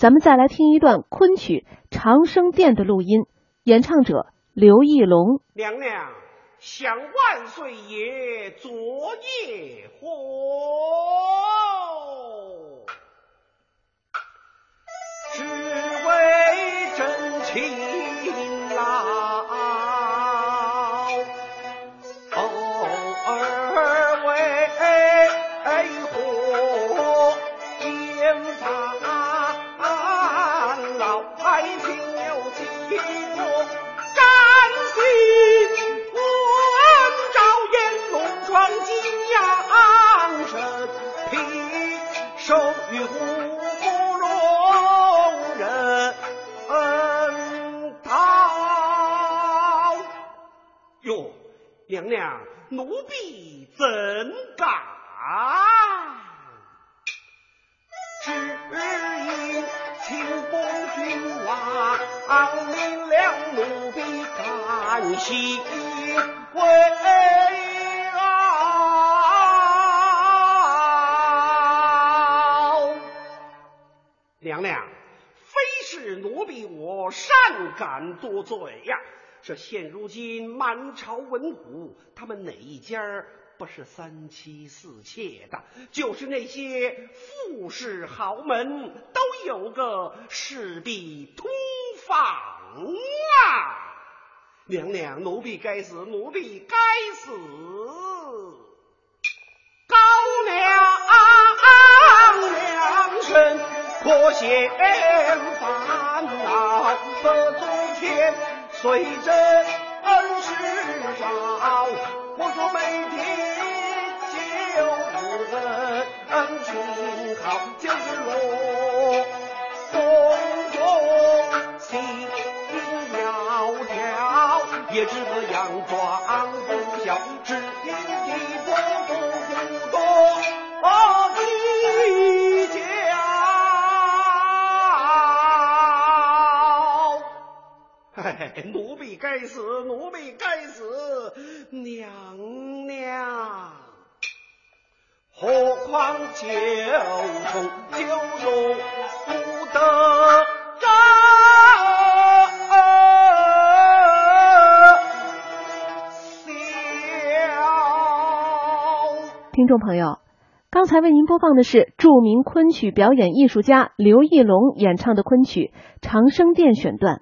咱们再来听一段昆曲《长生殿》的录音，演唱者刘义龙。娘娘，想万岁爷昨夜火，只为真情首与胡龙人道。哟，娘娘，奴婢怎敢？只因清风君王明了奴婢甘心为娘娘，非是奴婢我善敢多罪呀！这现如今满朝文武，他们哪一家不是三妻四妾的？就是那些富士豪门，都有个势必通房啊！娘娘，奴婢该死，奴婢该死！可嫌烦恼，何从前虽真世少，我说每天就是情好，就是落宫中心窈窕，也知个佯装不孝，只因地不不多。奴婢该死，奴婢该死，娘娘。何况九重九重不得笑。听众朋友，刚才为您播放的是著名昆曲表演艺术家刘义龙演唱的昆曲《长生殿》选段。